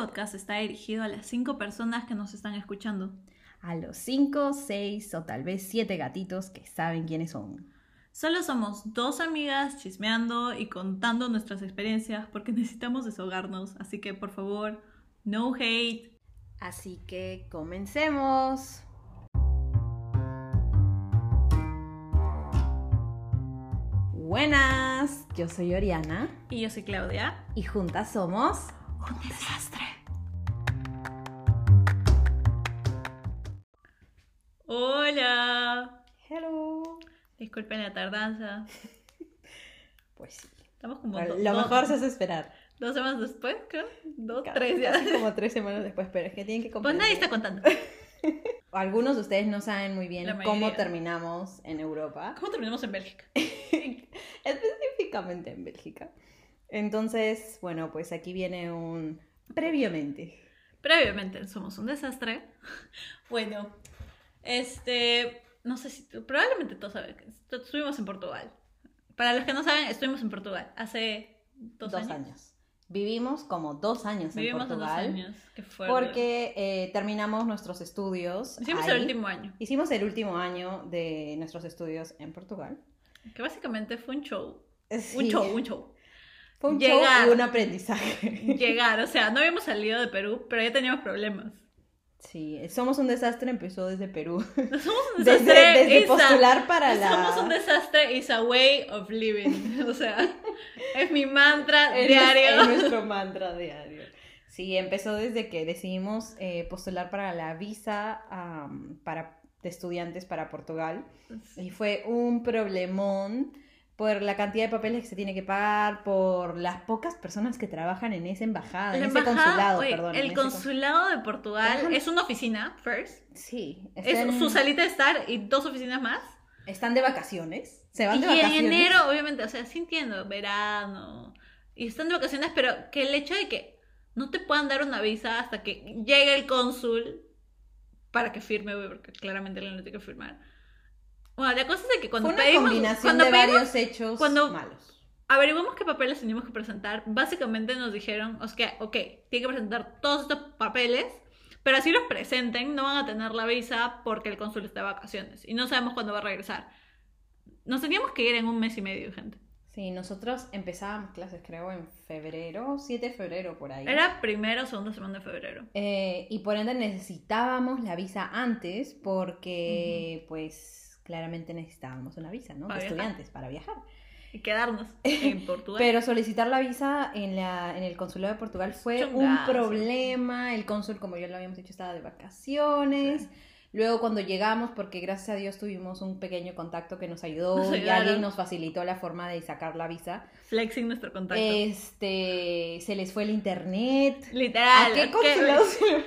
podcast está dirigido a las cinco personas que nos están escuchando. A los cinco, seis o tal vez siete gatitos que saben quiénes son. Solo somos dos amigas chismeando y contando nuestras experiencias porque necesitamos desahogarnos, así que por favor, no hate. Así que comencemos. Buenas, yo soy Oriana Y yo soy Claudia. y juntas somos Un desastre. Hola. Hello. Disculpen la tardanza. Pues sí. Estamos como Lo do- do- mejor se hace esperar. dos semanas después, creo. Dos, tres ya. casi como tres semanas después, pero es que tienen que Pues comprender. nadie está contando. Algunos de ustedes no saben muy bien cómo terminamos en Europa. ¿Cómo terminamos en Bélgica? Específicamente en Bélgica. Entonces, bueno, pues aquí viene un previamente. Previamente somos un desastre. Bueno, este, no sé si probablemente todos saben que estu- estuvimos en Portugal. Para los que no saben, estuvimos en Portugal hace dos, Dos, años. años. Vivimos como dos años Vivimos en dos Portugal. años. Qué fuerte. Porque eh, terminamos nuestros estudios. hicimos ahí. el último año, Hicimos el último año de nuestros estudios en Portugal. que básicamente fue un show. Sí. Un show, un show. Fue un Llegar. show y un aprendizaje. Llegar, o sea, no habíamos salido de Perú, pero ya teníamos problemas. Sí, Somos un desastre empezó desde Perú. No somos un desastre. desde postular para la... Somos un desastre is a way of living. O sea, es mi mantra Es diario. Es nuestro mantra diario. Sí, empezó desde que decidimos eh, postular para la visa para, de estudiantes para Portugal. Y fue un problemón por la cantidad de papeles que se tiene que pagar, por las pocas personas que trabajan en esa embajada, en ese consulado, oye, perdón. en El cons- consulado de Portugal Trabajan- es una oficina, first. Sí, Es su salita de estar y dos oficinas más. están de vacaciones. Se van Y de en vacaciones. enero, obviamente, o sea, sí entiendo, verano. Y están de vacaciones, pero que el hecho de que no te puedan dar una visa hasta que llegue el cónsul para que firme, porque claramente él no tiene que firmar. Bueno, la cosa es que cuando Fue una pedimos, combinación cuando de pedimos varios hechos cuando- malos. averiguamos qué papeles teníamos que presentar, básicamente nos dijeron, o sea, ok, tienen que presentar todos estos papeles, pero así los presenten, no van a tener la visa porque el cónsul está de vacaciones y no sabemos cuándo va a regresar. Nos teníamos que ir en un mes y medio, gente. Sí, nosotros empezábamos clases creo en febrero, 7 de febrero por ahí. Era primera o segunda semana de febrero. Eh, y por ende necesitábamos la visa antes porque pues claramente necesitábamos una visa, ¿no? Para de viajar. estudiantes para viajar. Y quedarnos en Portugal. Pero solicitar la visa en, la, en el consulado de Portugal fue un problema. El cónsul, como ya lo habíamos dicho, estaba de vacaciones. Luego cuando llegamos, porque gracias a Dios tuvimos un pequeño contacto que nos ayudó Nos y alguien nos facilitó la forma de sacar la visa. Flexing nuestro contacto. Este, se les fue el internet. Literal. ¿A qué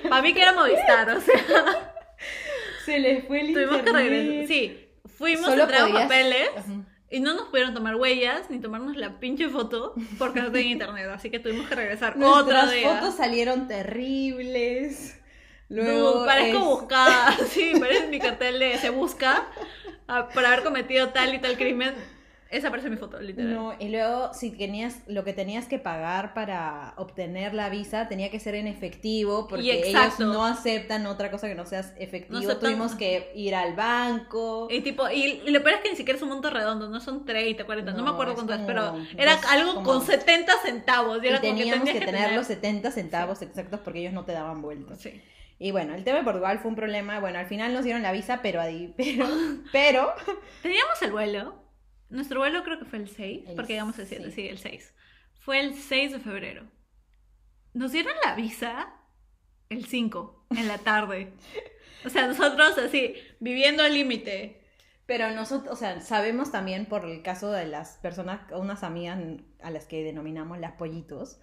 Para mí que era Movistar, o sea, se les fue el tuvimos que internet? regresar. Sí, fuimos, Solo entregamos podías- papeles. Ajá. Y no nos pudieron tomar huellas ni tomarnos la pinche foto porque no tenía internet, así que tuvimos que regresar otro Nuestras día. fotos salieron terribles. Luego parezco es- buscada, sí, parece mi cartel de se busca ah, por haber cometido tal y tal crimen. Esa parece mi foto, literal. No, y luego si tenías lo que tenías que pagar para obtener la visa tenía que ser en efectivo porque ellos no aceptan otra cosa que no sea efectivo. No Tuvimos que ir al banco. Y tipo, y, y lo peor es que ni siquiera es un monto redondo, no son 30, 40, no, No, me acuerdo cuánto es, pero era dos- algo como- con 70 centavos. Y, Y era como teníamos que, tener, los 70 centavos exactos porque ellos no te daban vueltas. Sí. Y bueno, el tema de Portugal fue un problema. Bueno, al final nos dieron la visa, pero pero, pero Teníamos el vuelo. Nuestro vuelo creo que fue el 6, El porque llegamos el 7, seis. sí, el 6. Fue el 6 de febrero. Nos dieron la visa el 5, en la tarde. O sea, nosotros así, viviendo al límite. Pero nosotros, o sea, sabemos también por el caso de las personas, unas amigas a las que denominamos las pollitos,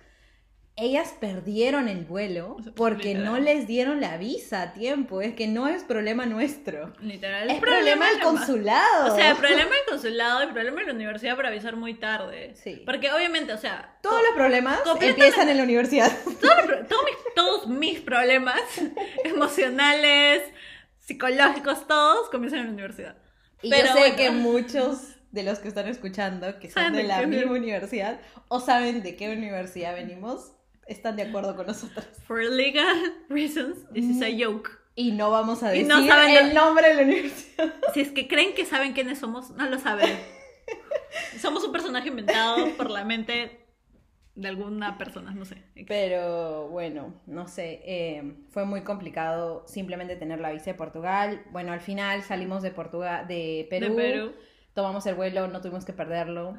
ellas perdieron el vuelo porque literal. no les dieron la visa a tiempo. Es que no es problema nuestro. Literal. es problema del consulado. O sea, el problema del consulado, el problema de la universidad por avisar muy tarde. Sí. Porque obviamente, o sea, Todos los problemas empiezan en la universidad. todos, los pro- todos mis, todos mis problemas emocionales, psicológicos, todos comienzan en la universidad. Y Pero yo sé bueno. que muchos de los que están escuchando, que son de la misma uni- universidad, o saben de qué universidad venimos, están de acuerdo con nosotros. For legal reasons, this is a joke. Y no vamos a decir no saben el lo- nombre de la universidad. Si es que creen que saben quiénes somos, no lo saben. Somos un personaje inventado por la mente de alguna persona, no sé. Pero bueno, no sé, eh, fue muy complicado simplemente tener la visa de Portugal. Bueno, al final salimos de Portugal, de Perú, De Perú. tomamos el vuelo, no tuvimos que perderlo.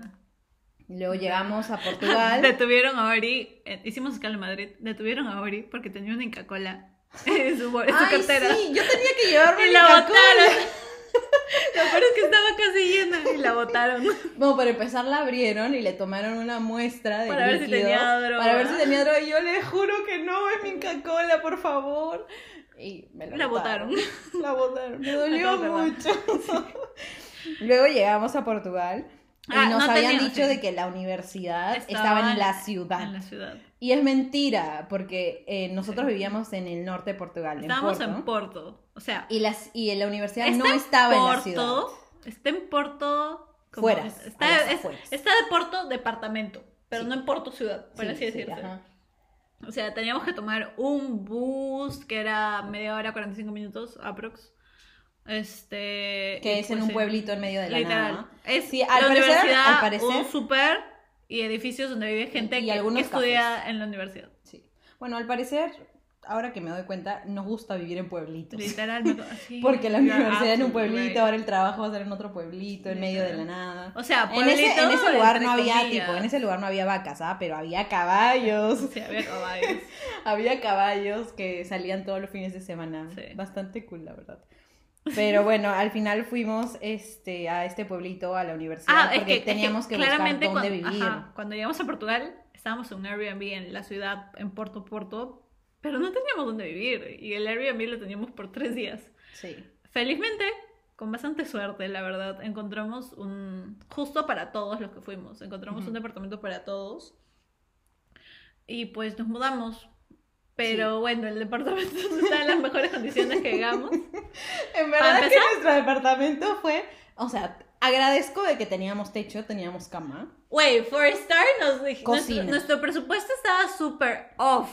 Luego llegamos a Portugal. Detuvieron a Ori, eh, hicimos escala en Madrid, detuvieron a Ori porque tenía una Inca-Cola en su, en su Ay, cartera. sí, yo tenía que llevarme Y la Coca-Cola. botaron. Lo peor es que estaba casi llena y la botaron. Bueno, para empezar la abrieron y le tomaron una muestra de Para ver si líquido tenía droga. Para ver si tenía droga. Y yo le juro que no, es mi Coca-Cola, por favor. Y me la, La botaron. botaron. La botaron. Me dolió mucho. Luego llegamos a Portugal Ah, nos no habían dicho sí. de que la universidad estaba, en la ciudad. En la ciudad. Y es mentira, porque eh, nosotros vivíamos en el norte de Portugal, Estábamos en Porto. en Porto. O sea, y, las, y la universidad no estaba en la Porto, ciudad. Está en Porto. como- Fueras, a Está, es- está de Porto departamento, pero Sí. no en Porto ciudad, por Sí, así ajá. O sea, teníamos que tomar un bus que era media hora, 45 minutos, aprox. Este. Que es en pues un pueblito en medio de la Literal. nada. Es Sí, al la parecer- universidad, al parecer- un super y edificios donde vive gente y que, estudia en la universidad. Sí. Bueno, al parecer, ahora que me doy cuenta, nos gusta vivir en pueblitos. Así. Porque la universidad en un pueblito, right. ahora el trabajo va a ser en otro pueblito, en medio de la Literal. nada. O sea, En ese, en ese lugar no había, comillas. tipo, en ese lugar no había vacas, ¿ah? Pero había caballos. Sí, había caballos. había caballos que salían todos los fines de semana. Sí. Bastante cool, la verdad. Pero bueno, al final fuimos este, a este pueblito, a la universidad, Ah, es porque que es teníamos que, claramente buscar dónde cuando, vivir. ajá, cuando llegamos a Portugal, estábamos en un Airbnb en la ciudad, en Porto Porto, pero no teníamos dónde vivir y el Airbnb lo teníamos por tres días. Sí. Felizmente, con bastante suerte, la verdad, encontramos un, justo para todos los que fuimos, encontramos Ujú. un departamento para todos y pues nos mudamos. Pero bueno, el departamento no está en las mejores condiciones que llegamos. En verdad que empezar- nuestro departamento fue, o sea, agradezco de que teníamos techo, teníamos cama. Wait, for a start, nos dij- Cocina. nuestro, nuestro presupuesto estaba súper off.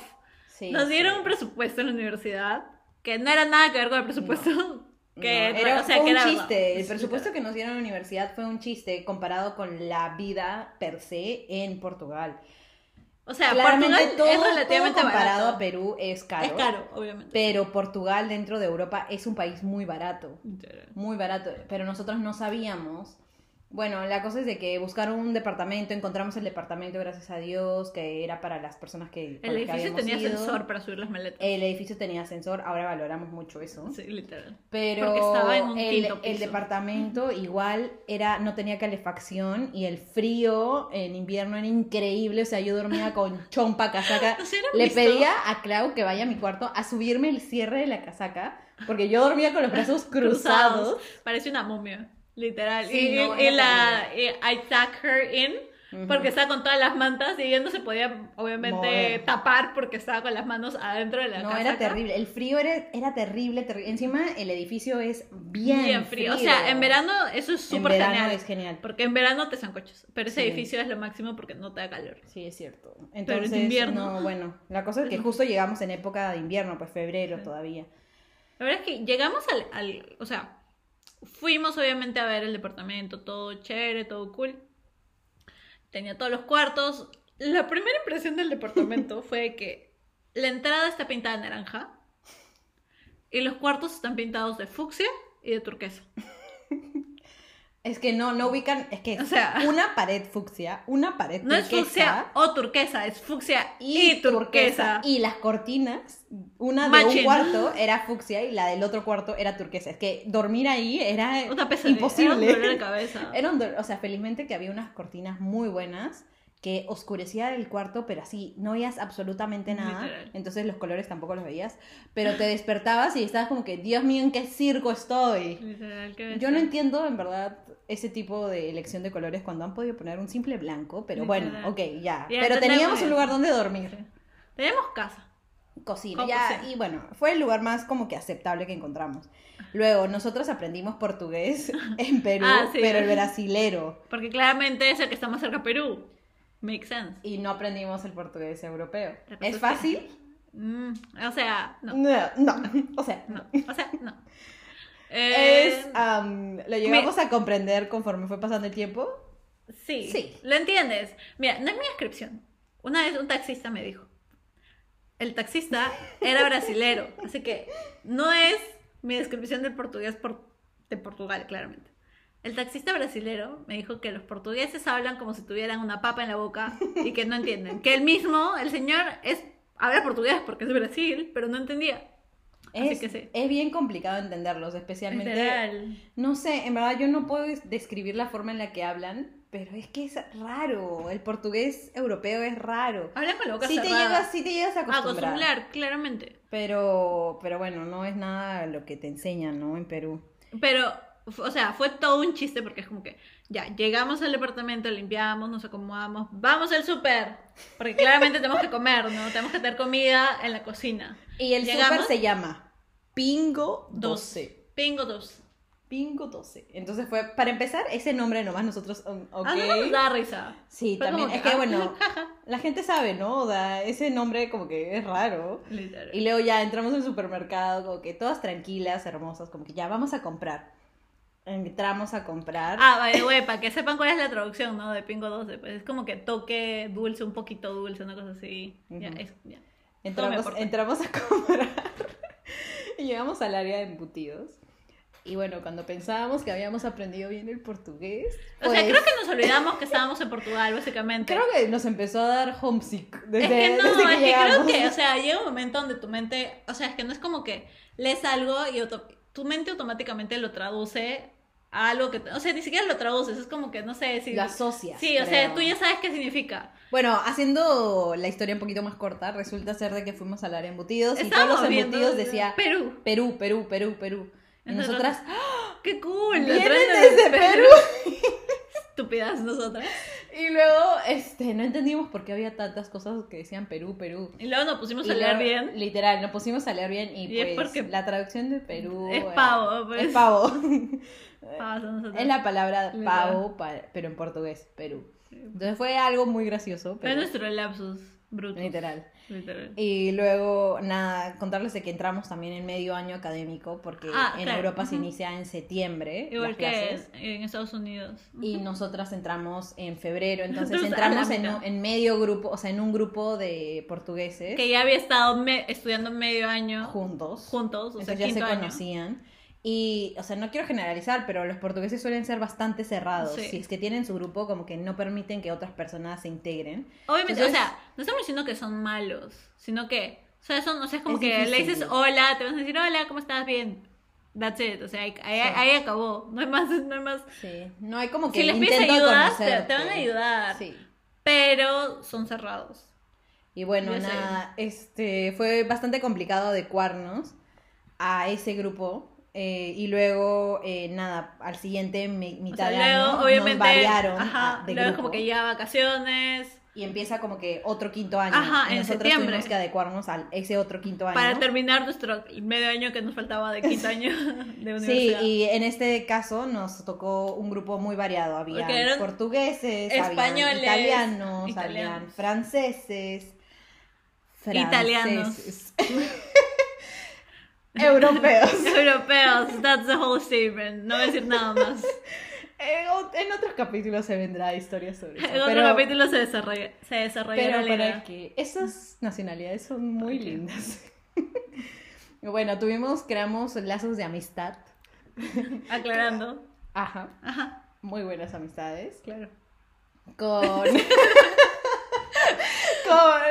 Sí, Nos dieron sí. un presupuesto en la universidad que no era nada que ver con el presupuesto. Que, No, era, o sea, fue que un era chiste. El Sí, presupuesto que nos dieron en la universidad fue un chiste comparado con la vida per se en Portugal. O sea, Claramente Portugal todo, es relativamente todo comparado barato. a Perú es caro. Es caro, obviamente. Pero Portugal dentro de Europa es un país muy barato. Muy barato. Pero nosotros no sabíamos. Bueno, la cosa es de que buscaron un departamento, encontramos el departamento, gracias a Dios, que era para las personas que... El que edificio tenía ido. ascensor para subir las maletas. El edificio tenía ascensor, ahora valoramos mucho eso. Sí, literal. Pero Porque estaba en un el, departamento igual era no tenía calefacción y el frío en invierno era increíble. O sea, yo dormía con chompa, casaca. ¿No Le visto? pedía a Clau que vaya a mi cuarto a subirme el cierre de la casaca porque yo dormía con los brazos cruzados. Parece una momia, literal. Sí, y, no, la y I tuck her in porque estaba con todas las mantas y ella no se podía obviamente Mover. tapar porque estaba con las manos adentro de la No, casaca. era terrible. El frío era, era terrible, terrible. Encima, el edificio es bien, Bien frío. O sea, en verano eso es En súper verano genial. es genial. Porque en verano te zancochas. Pero ese Sí. edificio es lo máximo porque no te da calor. Sí, es cierto. en Entonces, invierno. no, bueno, la cosa es que justo llegamos en época de invierno, pues febrero Sí. todavía. La verdad es que llegamos al, al- O sea, fuimos obviamente a ver el departamento, todo chévere, todo cool. Tenía todos los cuartos. La primera impresión del departamento fue que la entrada está pintada de naranja y los cuartos están pintados de fucsia y de turquesa. Es que no, no ubican, es que O sea- una pared fucsia, una pared No es turquesa fucsia o turquesa, es fucsia y, y, turquesa. Y las cortinas, una de un cuarto era fucsia y la del otro cuarto era turquesa. Es que dormir ahí era Una imposible. Era un dolor de cabeza. Era un dolor- o sea, felizmente que había unas cortinas muy buenas que oscurecía el cuarto, pero así, no veías absolutamente nada. Literal. Entonces los colores tampoco los veías. Pero te despertabas y estabas como que, Dios mío, ¿en qué circo estoy? Literal, qué Yo no entiendo en verdad ese tipo de elección de colores cuando han podido poner un simple blanco, pero bueno, ok, ya. Ya, pero teníamos un lugar donde dormir. Teníamos casa. Cocina, ya, y bueno, fue el lugar más como que aceptable que encontramos. Luego, nosotros aprendimos portugués en Perú, Ah, sí. pero el brasilero. Porque claramente es el que está más cerca a Perú. Makes sense. y no aprendimos el portugués europeo. ¿Es fácil? Mm, o sea, no. No, no, o sea, No. O sea, no. Eh, Es, am, lo llegamos a comprender conforme fue pasando el tiempo. sí, sí. Lo entiendes. Mira, no es mi descripción. Una vez un taxista me dijo. El taxista era brasilero, así que no es mi descripción del portugués por- de Portugal, claramente. El taxista brasilero me dijo que los portugueses hablan como si tuvieran una papa en la boca y que no entienden. Que él mismo, el señor, es habla portugués porque es de Brasil, pero no entendía. Así Es, que sí. es bien complicado entenderlos, especialmente. Literal. No sé, en verdad yo no puedo des- describir la forma en la que hablan, pero es que es raro. El portugués europeo es raro. Hablan con la boca Sí te, cerrada. llegas, sí te llegas a acostumbrar. Acostumbrar, claramente. Pero, pero bueno, no es nada lo que te enseñan, ¿no? En Perú. Pero, o sea, fue todo un chiste porque es como que, ya, llegamos al departamento, limpiamos, nos acomodamos, vamos al súper, porque claramente tenemos que comer, ¿no? Tenemos que tener comida en la cocina. Y el súper se llama Pingo Dos. 12. Pingo dos. Pingo 12. Entonces fue, para empezar, ese nombre nomás nosotros, um, ok. Ah, no nos da risa. Sí, también. Es que, ah, bueno, la gente sabe, ¿no? Sea, ese nombre como que es raro. Literal. Y luego ya entramos al supermercado, como que todas tranquilas, hermosas, como que ya vamos a comprar. Entramos a comprar. Ah, by the way, para que sepan cuál es la traducción, ¿no? De Pingo 12, pues es como que toque dulce, un poquito dulce, una cosa así. Ya, Ujú. es, ya. Todo me entramos, entramos a comprar. y llegamos al área de embutidos. Y bueno, cuando pensábamos que habíamos aprendido bien el portugués. O sea, pues, creo que nos olvidamos que estábamos en Portugal, básicamente. creo que nos empezó a dar homesick desde, es que no, desde que es que creo que, o sea, llega un momento donde tu mente, o sea, es que no es como que lees algo y tu mente automáticamente lo traduce algo que, o sea, ni siquiera lo traduces, es como que, no sé, si... Lo asocias. sí, o sea, creo. tú ya sabes qué significa. Bueno, haciendo la historia un poquito más corta, resulta ser de que fuimos al área de embutidos y todos los viendo embutidos decía Perú. Perú, Perú, Perú, Perú. Y nosotras, ¡Qué cool! vienen desde Perú. Estúpidas nosotras. Y luego, este, no entendimos por qué había tantas cosas que decían Perú, Perú. Y luego nos pusimos Y a leer luego, bien. Literal, nos pusimos a leer bien y, Y es pues porque la traducción de Perú es pavo, pues. Es pavo. Es la palabra pavo, pa- pero en portugués, Perú. Entonces fue algo muy gracioso, Fue pero nuestro lapsus bruto. literal. Literal. Y luego, nada, contarles de que entramos también en medio año académico, porque Ah, en claro. Europa se inicia en septiembre Igual las que clases. en Estados Unidos. Y nosotras entramos en febrero, entonces entramos en, en medio grupo, o sea, en un grupo de portugueses Que ya había estado me- estudiando medio año juntos. juntos, o sea, entonces ya se año. conocían. Y, o sea, no quiero generalizar, pero los portugueses suelen ser bastante cerrados. Sí. Si es que tienen su grupo, como que no permiten que otras personas se integren. Obviamente, Entonces- o sea, no estamos diciendo que son malos, sino que, o sea, son, o sea, es como Es que le dices hola, te vas a decir hola, ¿cómo estás? Bien. That's it, o sea, ahí, ahí, Sí. ahí acabó, no hay más, no hay más. Sí. No hay como que Si les pides ayuda, te, van a ayudar, Sí. pero son cerrados. Y bueno, Yo sé. nada, este, fue bastante complicado adecuarnos a ese grupo. Eh, y luego, eh, nada, al siguiente mi- O mitad sea, de luego, año obviamente, nos variaron ajá, a- de luego es grupo. como que ya vacaciones, Y empieza como que otro quinto año. Ajá, y en nosotros septiembre. tuvimos que adecuarnos a ese otro quinto año. para terminar nuestro medio año que nos faltaba de quinto año de Sí, universidad. y en este caso nos tocó un grupo muy variado. Había portugueses, españoles, habían italianos, italianos. habían franceses, Italianos. europeos. Europeos, that's the whole statement, no voy a decir nada más. En, otros capítulos se vendrá historia sobre eso. En otro pero, capítulo se desarrolla, se desarrollará pero la para que esas nacionalidades son muy lindas. bueno, tuvimos, creamos lazos de amistad. Aclarando. Ajá, Ajá, muy buenas amistades. claro. Con. Con.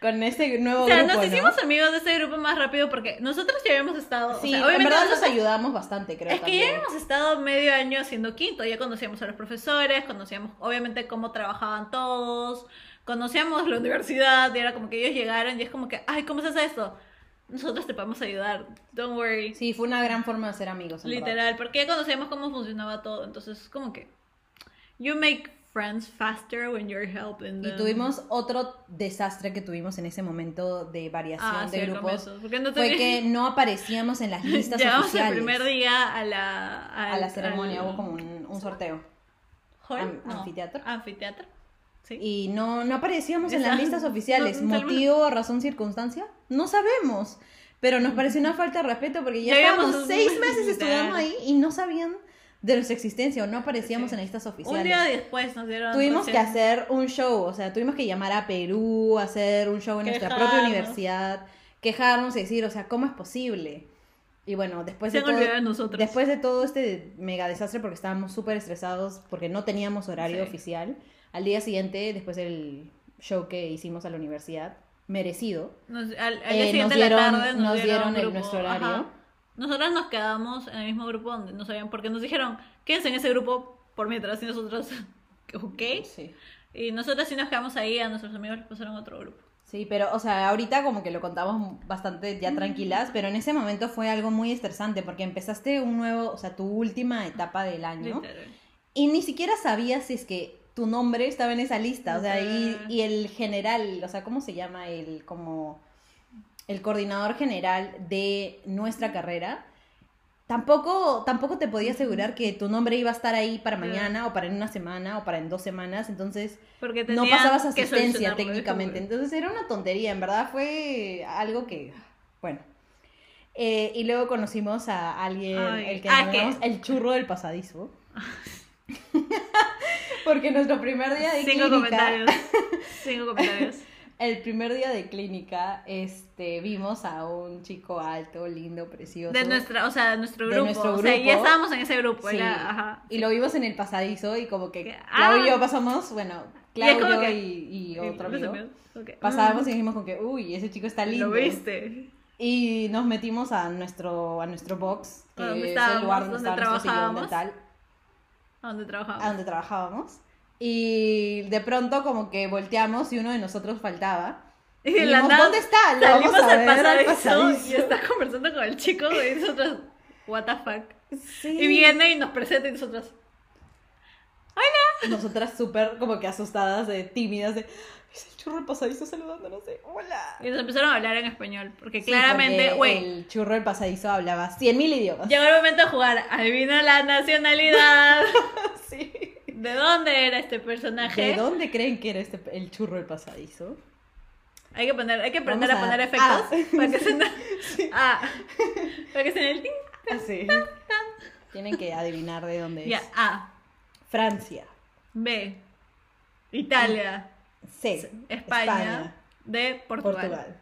Con ese nuevo O sea, grupo. nos ¿no? hicimos amigos de este grupo más rápido porque nosotros ya habíamos estado. Sí, o sea, en obviamente verdad nos ayudamos bastante, creo. Es que ya también. habíamos estado medio año haciendo quinto, ya conocíamos a los profesores, conocíamos obviamente cómo trabajaban todos, conocíamos la universidad y era como que ellos llegaron y es como que, ay, ¿cómo se hace esto? Nosotros te podemos ayudar, don't worry. Sí, fue una gran forma de ser amigos. en verdad. Literal, porque ya conocíamos cómo funcionaba todo, entonces como que you make friends faster when you're helping Y them. tuvimos otro desastre que tuvimos en ese momento de variación ah, sí, de al grupos. no Fue que no aparecíamos en las listas Llegamos oficiales. el primer día a la a la ceremonia al- hubo como un, un sorteo. Am- no, anfiteatro. anfiteatro. Sí. Y no, no aparecíamos en las listas oficiales. no- ¿Motivo, razón, circunstancia? No sabemos. Pero nos pareció una falta de respeto porque ya Ya estábamos seis meses estudiando ahí y no sabían de nuestra existencia o no aparecíamos Sí. en listas Un oficiales. día después nos dieron. Tuvimos que hacer un show, o sea, tuvimos que llamar a Perú, hacer un show en nuestra propia universidad, quejarnos y decir, o sea, ¿cómo es posible? Y bueno, después Se de todo, de nosotros. después de todo este mega desastre porque estábamos súper estresados porque no teníamos horario Sí. oficial, al día siguiente, después del show que hicimos a la universidad, merecido, Nos, al, al eh, día siguiente nos de la dieron- tarde nos, nos dieron, dieron el- grupo, nuestro horario. ajá. Nosotros nos quedamos en el mismo grupo donde no sabían, porque nos dijeron, quédense en ese grupo por mientras, y nosotros, ok. Sí. Y nosotros sí nos quedamos ahí, a nuestros amigos les pasaron a otro grupo. Sí, pero, o sea, ahorita como que lo contamos bastante ya tranquilas, pero en ese momento fue algo muy estresante porque empezaste un nuevo, o sea, tu última etapa del año Literal. y ni siquiera sabías si es que tu nombre estaba en esa lista, o sea, y, y el general, o sea, ¿cómo se llama? El, como, el coordinador general de nuestra carrera. Tampoco, tampoco te podía asegurar que tu nombre iba a estar ahí para mañana o para en una semana o para en dos semanas, entonces Porque no pasabas asistencia técnicamente. eso, Entonces era una tontería, en verdad fue algo que, bueno. Eh, y luego conocimos a alguien, Ay, el que ah, llamamos el churro del pasadizo. Porque nuestro primer día de Cinco clínica, comentarios. Cinco comentarios. el primer día de clínica, este, vimos a un chico alto, lindo, precioso. De nuestra, o sea, de nuestro De grupo. nuestro O sea, ya grupo. estábamos en ese grupo. Sí. Era, ajá. Y lo vimos en el pasadizo y como que Claudio y ah. yo pasamos, bueno, Y como Claudio que- y, y otro amigo. amigos. Pasábamos y dijimos con que, uy, ese chico está lindo. Lo viste. Y nos metimos a nuestro, a nuestro box, que A donde es el lugar donde, donde nuestro sillón trabajábamos. dental, ¿A dónde a trabajamos? donde trabajábamos. Y de pronto como que volteamos y uno de nosotros faltaba. Y la ¿dónde está? Lo Salimos vamos a al ver al pasadizo, y está conversando con el chico y nosotros, what the fuck. Sí. Y viene y nos presenta y nosotros, Nosotras súper como que asustadas, de, tímidas, de... Es el churro del pasadizo saludándonos de... Hola. y nos empezaron a hablar en español, porque Sí, claramente, güey, El churro del pasadizo hablaba 100.000 idiomas. llegó el momento de jugar, adivina la nacionalidad, Sí. ¿De dónde era este personaje? ¿De dónde creen que era este, el churro del pasadizo? Hay que poner, hay que aprender a, a- poner efectos ah. para que se ah, para que se el ting. Sí. Tienen que adivinar de dónde es. A, Francia. B, Italia, C. España, D, Portugal. Portugal.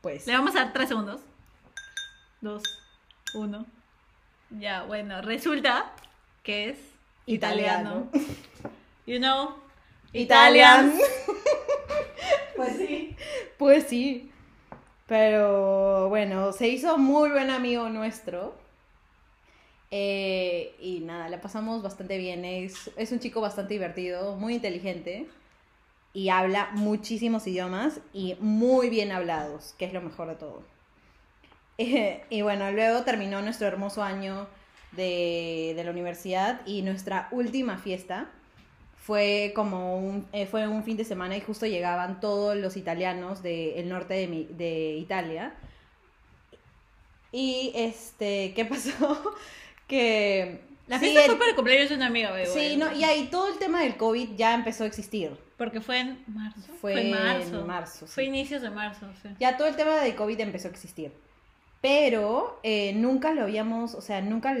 Pues. Le vamos a dar tres segundos. Dos, uno. Ya, bueno, resulta que es italiano. You know, Italian. Pues sí. Pues sí. Pero bueno, se hizo muy buen amigo nuestro. Eh, y nada, la pasamos bastante bien. Es, es un chico bastante divertido, muy inteligente. Y habla muchísimos idiomas y muy bien hablados, que es lo mejor de todo. Eh, y bueno, luego terminó nuestro hermoso año de, de la universidad y nuestra última fiesta fue como un, eh, fue un fin de semana y justo llegaban todos los italianos del norte de, mi- de Italia. Y este, ¿qué pasó? que... La sí, fiesta el- fue para el cumpleaños de una amiga, bebé. Sí, no, y ahí todo el tema del COVID ya empezó a existir. Porque fue en marzo. Fue en marzo. en marzo, sí. Fue inicios de marzo, sí. Ya todo el tema del COVID empezó a existir. Pero eh, nunca lo habíamos, o sea, nunca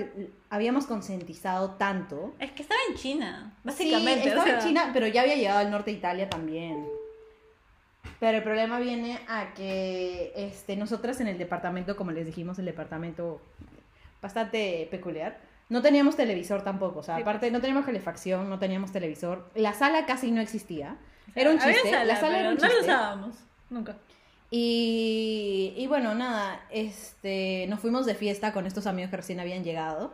habíamos concientizado tanto. Es que estaba en China, básicamente. Sí, o estaba sea, en China, pero ya había llegado al norte de Italia también. Pero el problema viene a que este, nosotras en el departamento, como les dijimos, el departamento bastante peculiar, no teníamos televisor tampoco. O sea, Sí, aparte no teníamos calefacción, no teníamos televisor. La sala casi no existía. Era un chiste. sala, la sala era un no lo chiste. usábamos. Nunca. Y, y bueno, nada, este, nos fuimos de fiesta con estos amigos que recién habían llegado.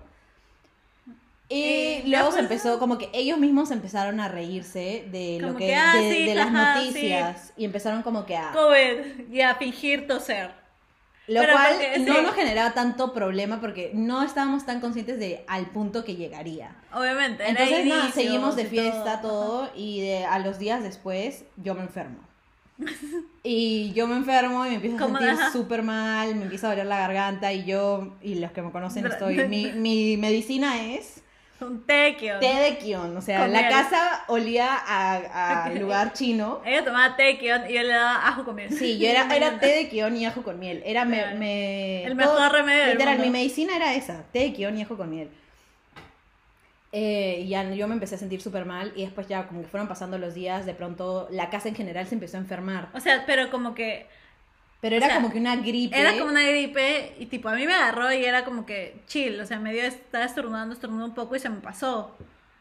Y Eh, luego se empezó, como que ellos mismos empezaron a reírse de lo que, que, ah, de, sí, de las noticias. Y empezaron como que a... COVID y a fingir toser. Lo pero cual porque, no sí. nos generaba tanto problema porque no estábamos tan conscientes de al punto que llegaría. Obviamente. Entonces, nada, seguimos de fiesta, todo. todo, y de- a los días después yo me enfermo. Y yo me enfermo y me empiezo a sentir súper mal, me empieza a doler la garganta y yo, y los que me conocen, estoy, mi, mi medicina es Un té de kion. té de kion. O sea, la casa olía a, a lugar chino. Ella tomaba té de kion y yo le daba ajo con miel. Sí, yo era, era té de kion y ajo con miel. Era me, me- El mejor remedio del Literal, mundo. mi medicina era esa, té de kion y ajo con miel. Eh, y ya yo me empecé a sentir súper mal y después ya como que fueron pasando los días, de pronto la casa en general se empezó a enfermar. O sea, pero como que Pero era O sea, como que una gripe. era como una gripe y tipo a mí me agarró y era como que chill, o sea, me dio, estaba estornudando, estornudando un poco y se me pasó.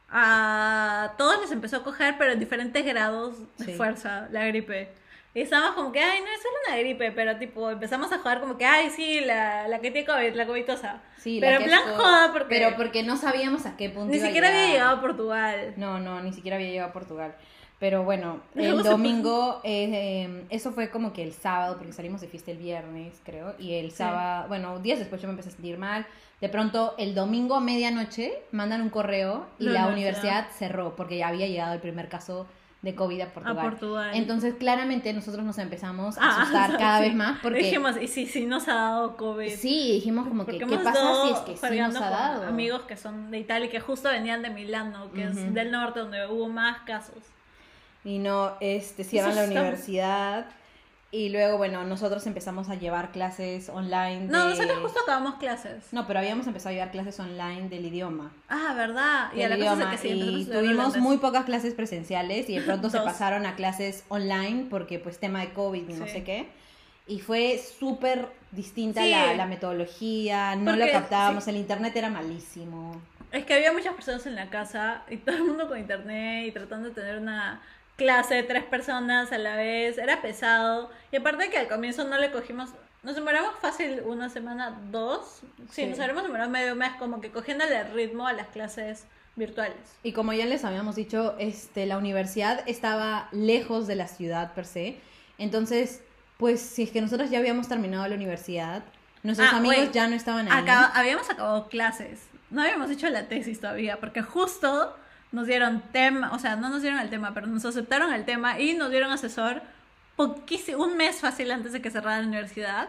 A todos les empezó a coger, pero en diferentes grados de Sí. fuerza, la gripe. Y estábamos como que, ay, no, es solo una gripe, pero tipo, empezamos a jugar como que, ay, sí, la, la que tiene COVID, la COVIDosa. Sí, la pero en que plan esto- joda, porque, Pero porque no sabíamos a qué punto ni iba siquiera había llegado a Portugal. No, no, ni siquiera había llegado a Portugal. Pero bueno, el domingo, eh, eh, eso fue como que el sábado, porque salimos de fiesta el viernes, creo. Y el Sí. sábado, bueno, días después yo me empecé a sentir mal. De pronto, el domingo a medianoche, mandan un correo y La la universidad. universidad cerró, porque ya había llegado el primer caso de COVID a Portugal. A Portugal. Entonces, claramente, nosotros nos empezamos a Ah, asustar cada sí. vez más, porque... Dijimos, y si, si nos ha dado COVID. Sí, dijimos como que, Porque ¿qué hemos pasa si es que sí nos ha dado? Amigos que son de Italia y que justo venían de Milano, que es del norte, donde hubo más casos. Y no, este, cierran la está- universidad. Y luego, bueno, nosotros empezamos a llevar clases online. No, nosotros justo acabamos clases. No, pero habíamos empezado a llevar clases online del idioma. Ah, ¿verdad? Y a la cosa es idioma. que sí, y tuvimos muy pocas clases presenciales y de pronto se pasaron a clases online porque pues tema de COVID y no Sí. sé qué. Y fue súper distinta Sí. la, la metodología, no lo Porque, captábamos, sí. el internet era malísimo. Es que había muchas personas en la casa y todo el mundo con internet y tratando de tener una clase de tres personas a la vez. Era pesado. Y aparte que al comienzo no le cogimos... Nos demoramos fácil una semana, dos. Sí, Sí. nos habremos demorado medio mes como que cogiéndole el ritmo a las clases virtuales. Y como ya les habíamos dicho, este, la universidad estaba lejos de la ciudad per se. Entonces, pues si es que nosotros ya habíamos terminado la universidad, nuestros Ah, amigos wait. ya no estaban ahí. Acaba- habíamos acabado clases. No habíamos hecho la tesis todavía, porque justo nos dieron tema, o sea, no nos dieron el tema, pero nos aceptaron el tema y nos dieron asesor poquísimo, un mes fácil antes de que cerrara la universidad.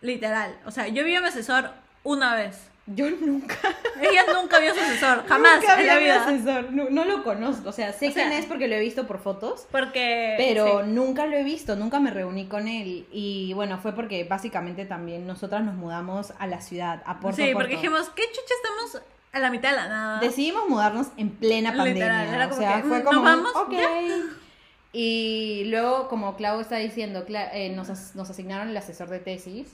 Literal. O sea, yo vi a mi asesor una vez. Yo nunca, Ella nunca vio a su asesor, jamás nunca en la mi asesor. No, no lo conozco. O sea, sé O sea- quién es porque lo he visto por fotos. Porque. Pero sí. nunca lo he visto, nunca me reuní con él. Y bueno, fue porque básicamente también nosotras nos mudamos a la ciudad, a Porto Sí, porque dijimos, ¿qué chucha estamos a la mitad de la nada? Decidimos mudarnos en plena Literal, pandemia. era o sea, que, fue mm, como, ¿nos vamos? ok. Ya. Y luego, como Clau está diciendo, eh, nos, nos asignaron el asesor de tesis.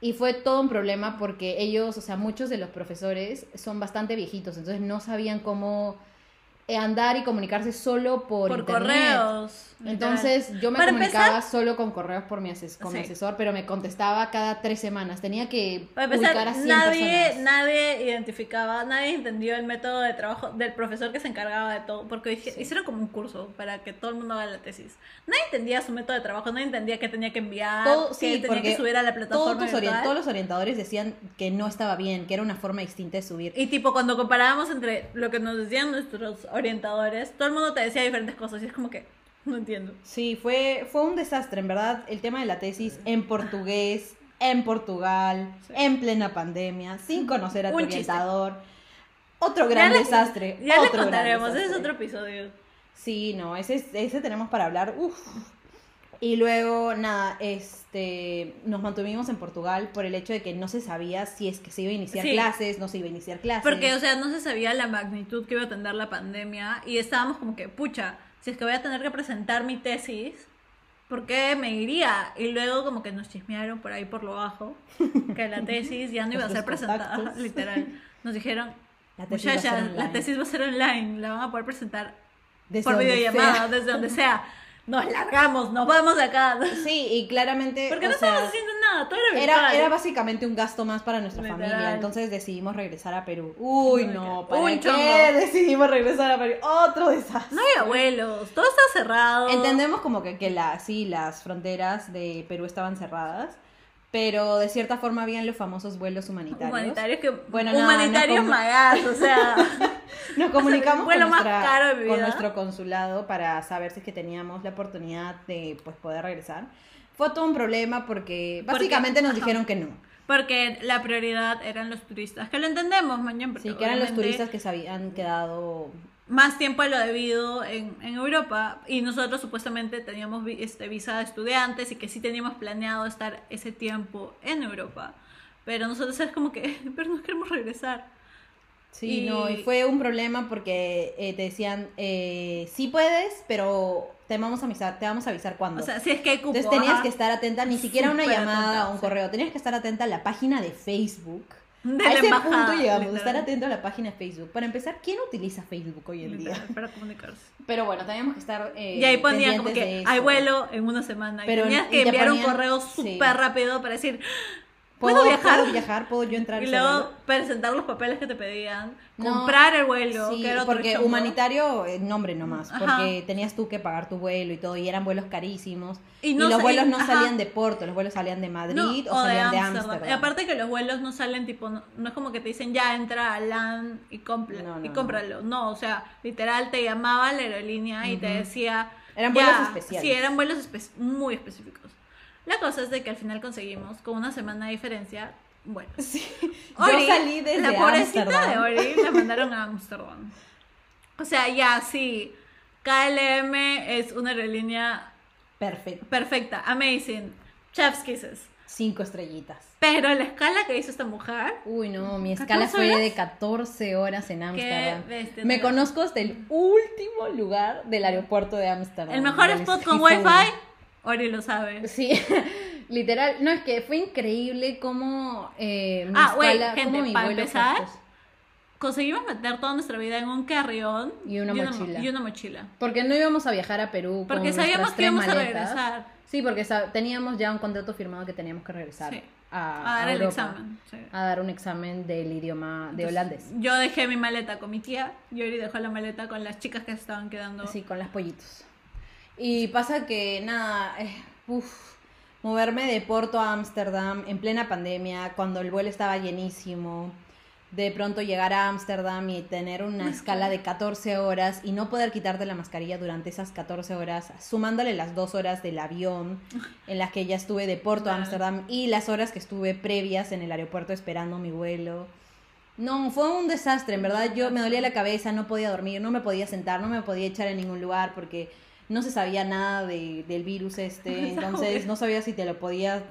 Y fue todo un problema porque ellos, o sea, muchos de los profesores son bastante viejitos, entonces no sabían cómo andar y comunicarse solo por, por internet. correos. Entonces yo me Para comunicaba empezar- solo con correos por mi, ases- con mi Sí. asesor, pero me contestaba cada tres semanas. Tenía que Para empezar, a 100 nadie, personas. nadie identificaba, nadie entendió el método de trabajo del profesor que se encargaba de todo, porque dije- hicieron como un curso para que todo el mundo haga la tesis. Nadie entendía su método de trabajo, nadie entendía qué tenía que enviar, Todo- qué sí, tenía que subir a la Todos, plataforma virtual. todos los orientadores decían que no estaba bien, que era una forma distinta de subir. Y tipo, cuando comparábamos entre lo que nos decían nuestros orientadores, todo el mundo te decía diferentes cosas y es como que, no entiendo. Sí, fue, fue un desastre, en verdad, el tema de la tesis en portugués, en Portugal, Sí. en plena pandemia, sin conocer a tu Un chiste. orientador. Otro gran Ya le- desastre. Ya otro gran contaremos, ese es otro episodio. Sí, no, ese, es- ese tenemos para hablar. Uf. Y luego, nada, este, nos mantuvimos en Portugal por el hecho de que no se sabía si es que se iba a iniciar Sí. clases, no se iba a iniciar clases. Porque, o sea, no se sabía la magnitud que iba a tener la pandemia y estábamos como que, pucha, si es que voy a tener que presentar mi tesis, ¿por qué me iría? Y luego como que nos chismearon por ahí por lo bajo que la tesis ya no iba a ser presentada, literal. Nos dijeron, la tesis muchacha, la online. tesis va a ser online, la van a poder presentar Desde por videollamada, sea. desde donde sea. Nos largamos, nos vamos de acá. Sí, y claramente. Porque no sea, estábamos haciendo nada, todo era Era, era básicamente un gasto más para nuestra Literal. familia, entonces decidimos regresar a Perú. Uy, no, ¿para un qué chongo. decidimos regresar a Perú? Otro desastre. No hay abuelos, todo está cerrado. Entendemos como que, que la, sí, las fronteras de Perú estaban cerradas, pero de cierta forma habían los famosos vuelos humanitarios. Humanitarios que Bueno, humanitarios no magas, o sea, Nos comunicamos con, vuelo más nuestra- caro de mi con vida. nuestro consulado para saber si es que teníamos la oportunidad de pues, poder regresar. Fue todo un problema porque Porque- básicamente nos ajá. dijeron que no. Porque la prioridad eran los turistas, que lo entendemos, mañana. Sí, que eran los turistas que se habían quedado más tiempo de lo debido en, en, Europa y nosotros supuestamente teníamos este, visa de estudiantes y que sí teníamos planeado estar ese tiempo en Europa. Pero nosotros es como que, pero nos queremos regresar. Sí, no, y fue un problema porque eh, te decían, eh, sí puedes, pero te vamos a avisar, te vamos a avisar cuándo. O sea, si es que hay cupo, Entonces tenías que estar atenta, ni siquiera una llamada o un correo, tenías que estar atenta a la página de Facebook de a ese embajada, punto llegamos, literal. estar atento a la página de Facebook. Para empezar, ¿quién utiliza Facebook hoy en día? Para comunicarse. Pero bueno, teníamos que estar. eh, Y ahí ponía como que hay vuelo en una semana. Pero- y tenías y que te enviar un ponían- correo sí. súper rápido para decir, ¿Puedo, ¿puedo viajar? ¿Puedo viajar? ¿Puedo yo entrar Y luego presentar los papeles que te pedían, No, comprar el vuelo, Sí, que era otro porque chongo. humanitario, eh, nombre nomás, Ajá. porque tenías tú que pagar tu vuelo y todo, y eran vuelos carísimos. Y Y, no los sa- vuelos y- no ajá. salían de Porto, los vuelos salían de Madrid No, o, salían de Ámsterdam. Y aparte que los vuelos no salen tipo, no, es como que te dicen ya entra a LAN y, y cómpralo. No, o sea, literal te llamaba la aerolínea y te decía... Eran ya, vuelos especiales. Sí, eran vuelos espe- muy específicos. La cosa es de que al final conseguimos, con una semana de diferencia, bueno. Sí. Ori, yo salí desde La pobrecita de Ori la mandaron a Ámsterdam. O sea, ya sí, KLM es una aerolínea Perfecto. perfecta, amazing, chef's kisses. Cinco estrellitas. Pero la escala que hizo esta mujer, Uy, no, mi escala 14 fue horas? de 14 horas en Ámsterdam. Me no. conozco hasta el último lugar del aeropuerto de Ámsterdam. el mejor spot con wifi, Ori lo sabe. Sí, literal. No, es que fue increíble cómo eh, mi Ah, güey, gente, para empezar, Conseguimos meter toda nuestra vida en un carrión Y una mochila. y una mochila. Porque no íbamos a viajar a Perú Porque sabíamos que íbamos a regresar. Sí, porque teníamos ya un contrato firmado que teníamos que regresar Sí. a, A dar a el Europa, examen. sí. A dar un examen del idioma de Entonces, holandés. Yo dejé mi maleta con mi tía y Ori dejó la maleta con las chicas que estaban quedando. Sí, con las pollitos. Y pasa que, nada, eh, uf, moverme de Porto a Ámsterdam en plena pandemia, cuando el vuelo estaba llenísimo, de pronto llegar a Ámsterdam y tener una escala de 14 horas y no poder quitarte la mascarilla durante esas 14 horas, sumándole las dos horas del avión en las que ya estuve de Porto a. Ámsterdam y las horas que estuve previas en el aeropuerto esperando mi vuelo. No, fue un desastre, en verdad yo me dolía la cabeza, no podía dormir, no me podía sentar, no me podía echar en ningún lugar porque no se sabía nada de- del virus este, entonces no sabía si te lo podías,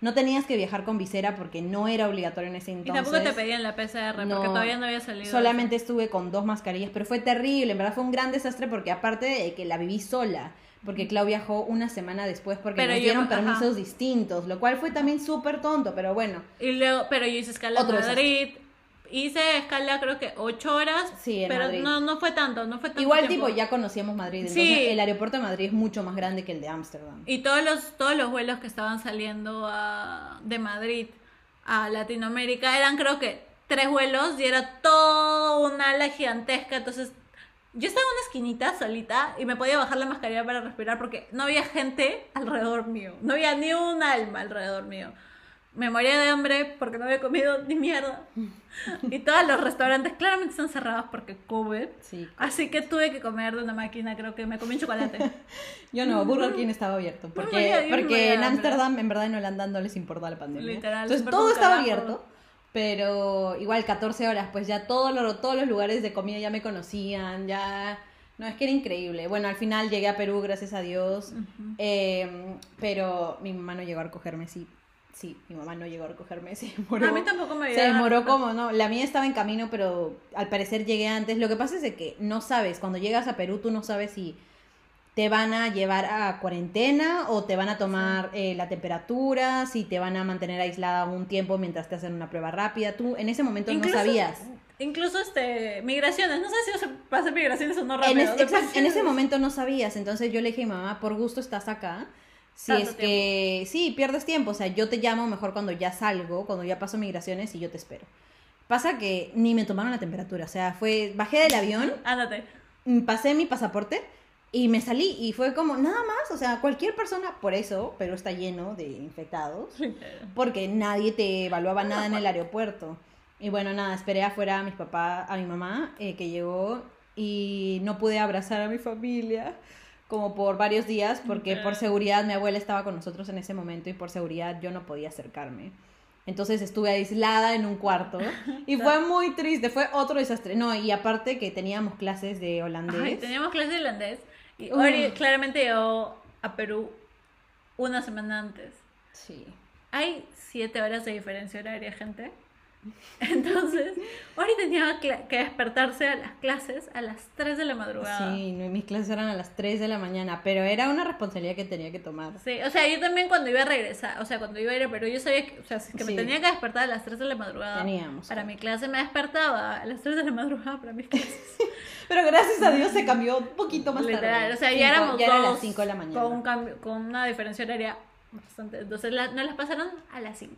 no tenías que viajar con visera porque no era obligatorio en ese y entonces. tampoco te pedían la PCR No, porque todavía no había salido. Solamente estuve con dos mascarillas, pero fue terrible, en verdad fue un gran desastre porque aparte de que la viví sola, porque Clau viajó una semana después porque Pero nos yo- dieron ajá. permisos distintos, lo cual fue también súper tonto, pero bueno. Y luego, pero yo hice escala en Madrid. Hice escala creo que ocho horas. Sí, en pero Madrid. no, no fue tanto, no fue tanto Igual tiempo. tipo ya conocíamos Madrid, entonces Sí. el aeropuerto de Madrid es mucho más grande que el de Ámsterdam. Y todos los, todos los vuelos que estaban saliendo a- de Madrid a Latinoamérica eran creo que tres vuelos y era toda una ala gigantesca. Entonces yo estaba en una esquinita solita y me podía bajar la mascarilla para respirar porque no había gente alrededor mío. No había ni un alma alrededor mío. Me moría de hambre porque no había comido ni mierda. Y todos los restaurantes claramente están cerrados porque COVID. Sí. Así que tuve que comer de una máquina, creo que me comí un chocolate. Yo no, Burger King estaba abierto. Porque, moría porque en. Ámsterdam, en verdad, en Holanda no les importa la pandemia. Literal, Entonces todo estaba abierto. Pero igual 14 horas, pues ya todos los, todos los lugares de comida ya me conocían, ya... No, es que era increíble. Bueno, al final llegué a Perú, gracias a Dios. Eh, pero mi mamá no llegó a recogerme, sí. Sí, mi mamá no llegó a recogerme, se demoró. A mí tampoco me Se demoró como, no, la mía estaba en camino, pero al parecer llegué antes. Lo que pasa es de que no sabes, cuando llegas a Perú tú no sabes si te van a llevar a cuarentena o te van a tomar eh, la temperatura, si te van a mantener aislada un tiempo mientras te hacen una prueba rápida. Tú en ese momento Incluso- no sabías. Incluso este, migraciones, no sé si se va a hacer migraciones o no En, rápido. es- exacto, sé. en ese momento no sabías, entonces yo le dije, mamá, por gusto estás acá. Si Tanto es que sí, pierdes tiempo, o sea, yo te llamo mejor cuando ya salgo, cuando ya paso migraciones y yo te espero. Pasa que ni me tomaron la temperatura, o sea, fue, bajé del avión, Ándate. mm, pasé mi pasaporte y me salí y fue como nada más, o sea, cualquier persona, por eso, pero está lleno de infectados, porque nadie te evaluaba nada en el aeropuerto. Y bueno, nada, esperé afuera a mis papás, a mi mamá, eh, que llegó y no pude abrazar a mi familia como por varios días, porque por seguridad mi abuela estaba con nosotros en ese momento y por seguridad yo no podía acercarme. Entonces estuve aislada en un cuarto y fue muy triste, fue otro desastre. No, y aparte que teníamos clases de holandés. Ay, teníamos clases de holandés. Y. Ori claramente llegó a Perú una semana antes. Sí. Hay siete horas de diferencia horaria, gente. Entonces, Ori tenía que despertarse a las clases a las 3 de la madrugada. Sí, no, mis clases eran a las 3 de la mañana, pero era una responsabilidad que tenía que tomar. Sí, o sea, yo también cuando iba a regresar, o sea, cuando iba a ir a Perú, yo sabía que, o sea, que me Sí. tenía que despertar a las 3 de la madrugada. Teníamos. Para mi clase me despertaba a las 3 de la madrugada para mis clases. Pero gracias a Dios se cambió un poquito más Literal, tarde. o sea, Cinco- ya éramos ya era dos las 5 de la mañana. Con, un cambio, con una diferencia horaria bastante. Entonces la- nos las pasaron a las 5.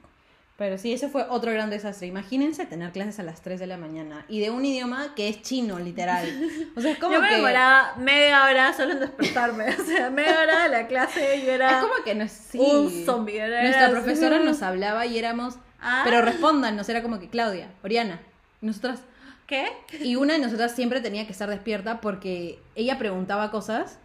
Pero sí, ese fue otro gran desastre. Imagínense tener clases a las 3 de la mañana y de un idioma que es chino, literal. O sea, es como Yo me que demoraba media hora solo en despertarme. O sea, media hora de la clase y era es como que no es sí. un zombie. era- Nuestra profesora nos hablaba y éramos, Ah. pero respóndanos, era como que Claudia, Oriana, y nosotras ¿Qué? y una de nosotras siempre tenía que estar despierta porque ella preguntaba cosas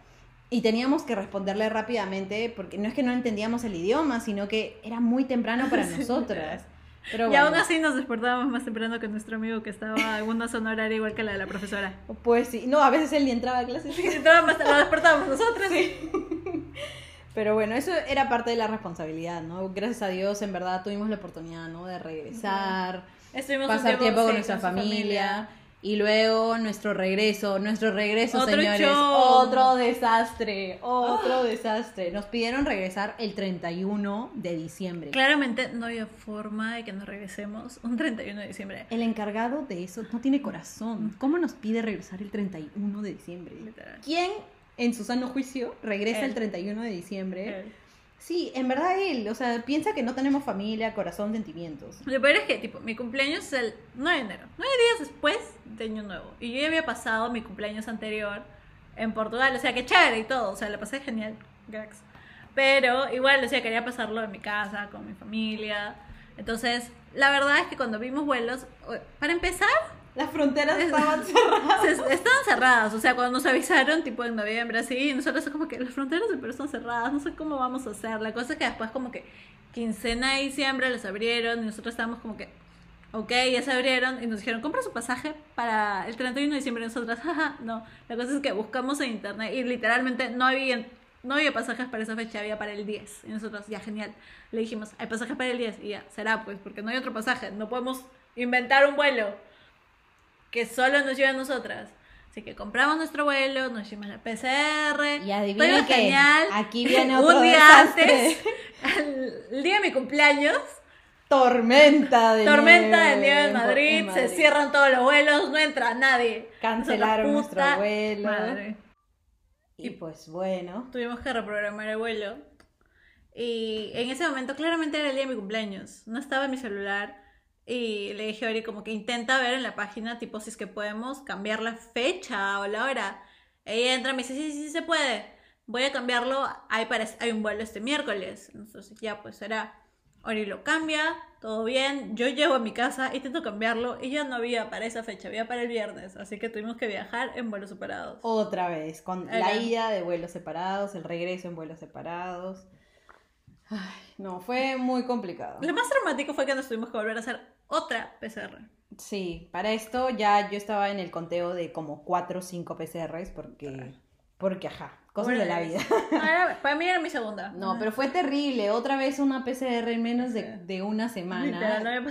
y teníamos que responderle rápidamente porque no es que no entendíamos el idioma, sino que era muy temprano para Sí, nosotras. Pero y aún así nos despertábamos más temprano que nuestro amigo que estaba en una zona horaria igual que la de la profesora. pues sí, no, a veces él ni entraba a clases. Y entonces más- nos despertábamos nosotros. Pero bueno, eso era parte de la responsabilidad, ¿no? Gracias a Dios, en verdad, tuvimos la oportunidad, ¿no? De regresar, Estuvimos pasar tiempo con sí, nuestra familia. Y luego nuestro regreso, nuestro regreso, Otro señores, show. otro desastre, otro desastre. Nos pidieron regresar el 31 de diciembre. Claramente no había forma de que nos regresemos un 31 de diciembre. El encargado de eso no tiene corazón. ¿Cómo nos pide regresar el 31 de diciembre? Literal. ¿Quién en su sano juicio regresa Él. el 31 de diciembre? Sí, en verdad él, o sea, piensa que no tenemos familia, corazón, sentimientos. Lo peor es que, tipo, mi cumpleaños es el 9 de enero, 9 días después de Año Nuevo. Y yo ya había pasado mi cumpleaños anterior en Portugal, o sea, que chévere y todo, o sea, la pasé genial, cracks. Pero igual, o sea, quería pasarlo en mi casa, con mi familia. Entonces, la verdad es que cuando vimos vuelos, para empezar, Las fronteras Es- estaban cerradas. se- estaban cerradas, o sea, cuando nos avisaron, tipo en noviembre, así, nosotros como que las fronteras de Perú están cerradas, no sé cómo vamos a hacer. La cosa es que después como que quincena de diciembre las abrieron y nosotros estábamos como que, ok, ya se abrieron y nos dijeron, compra su pasaje para el 31 de diciembre y nosotras, jaja, no. La cosa es que buscamos en internet y literalmente no había... No había pasajes para esa fecha, había para el 10. Y nosotros, ya, genial. Le dijimos, hay pasajes para el 10. Y ya, será pues, porque no hay otro pasaje. No podemos inventar un vuelo que solo nos lleva a nosotras. Así que compramos nuestro vuelo, nos hicimos la PCR. Y adivinen qué, genial. aquí viene otro Un día desastre. antes, el, día de mi cumpleaños, Tormenta de tormenta de nieve nieve en en Madrid, Madrid. se cierran todos los vuelos, no entra nadie. Cancelaron nuestro vuelo. madre. Y pues bueno. Tuvimos que reprogramar el vuelo. Y en ese momento, claramente era el día de mi cumpleaños. No estaba en mi celular. Y le dije a Ori como que intenta ver en la página, tipo, si es que podemos cambiar la fecha o la hora. Ella entra y me dice, sí, sí, sí se puede. Voy a cambiarlo. Hay, para, hay un vuelo este miércoles. Entonces ya, pues será. Ori lo cambia, todo bien. Yo llego a mi casa, intento cambiarlo. Y ya no había para esa fecha, había para el viernes. Así que tuvimos que viajar en vuelos separados. Otra vez, con la ida de vuelos separados, el regreso en vuelos separados. Ay, no, fue muy complicado. Lo más dramático fue que nos tuvimos que volver a hacer otra PCR. Sí, para esto ya yo estaba en el conteo de como 4 o 5 PCRs porque, porque ajá, cosas de la vida. Era- para mí era mi segunda. No, pero fue terrible. Otra vez una PCR en menos de, de una semana. No.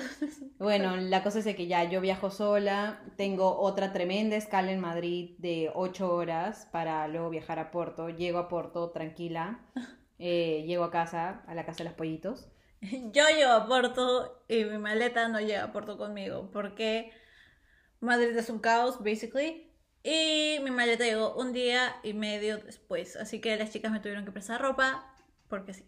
Bueno, la cosa es de que ya yo viajo sola, tengo otra tremenda escala en Madrid de 8 horas para luego viajar a Porto. Llego a Porto tranquila, eh, llego a casa, a la casa de los pollitos. Yo llego a Porto y mi maleta no llega a Porto conmigo porque Madrid es un caos, basically. Y mi maleta llegó un día y medio después. Así que las chicas me tuvieron que prestar ropa porque sí.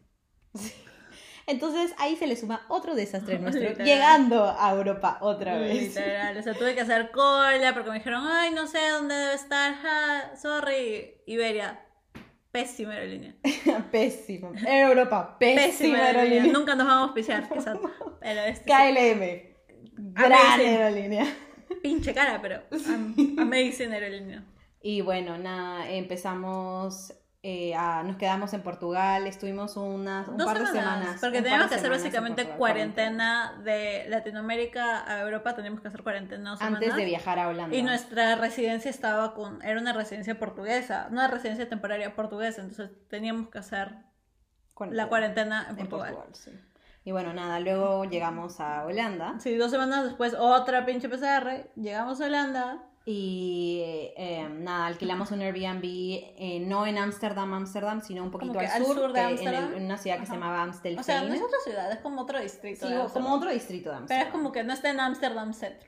Entonces ahí se le suma otro desastre nuestro, Literal. llegando a Europa otra vez. Literal. O sea, tuve que hacer cola porque me dijeron, ay, no sé dónde debe estar. Ja, sorry. Iberia. Pésima aerolínea. Pésimo. Air Europa, pésima, Pésima aerolínea. aerolínea. Nunca nos vamos a quizás. Pero este. KLM, gran Amazing. aerolínea. pinche cara, pero am- amazing aerolínea. Y bueno, nada, empezamos eh, a- nos quedamos en Portugal, estuvimos unas, un Dos par de semanas, semanas. porque de que hacer semanas en básicamente Portugal, cuarentena de Latinoamérica a Europa, teníamos que hacer cuarentena dos Antes semanas. de viajar a Holanda. Y nuestra residencia estaba con, era una residencia portuguesa, una residencia temporaria portuguesa, entonces teníamos que hacer la cuarentena en en Portugal. Portugal, sí. Y bueno, nada, luego llegamos a Holanda Sí, dos semanas después otra pinche PCR, llegamos a Holanda. Y eh, nada, alquilamos un Airbnb eh, no en Ámsterdam, Ámsterdam, sino un poquito al al sur, sur de en, Ámsterdam. el- en una ciudad que se llamaba Amstelveen. O sea, no es otra ciudad, es como otro distrito. Sí, de como otro distrito de. Pero es como que no está en Ámsterdam Centro.